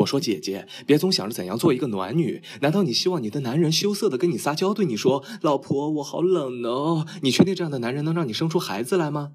我说姐姐别总想着怎样做一个暖女难道你希望你的男人羞涩的跟你撒娇对你说老婆我好冷哦你确定这样的男人能让你生出孩子来吗？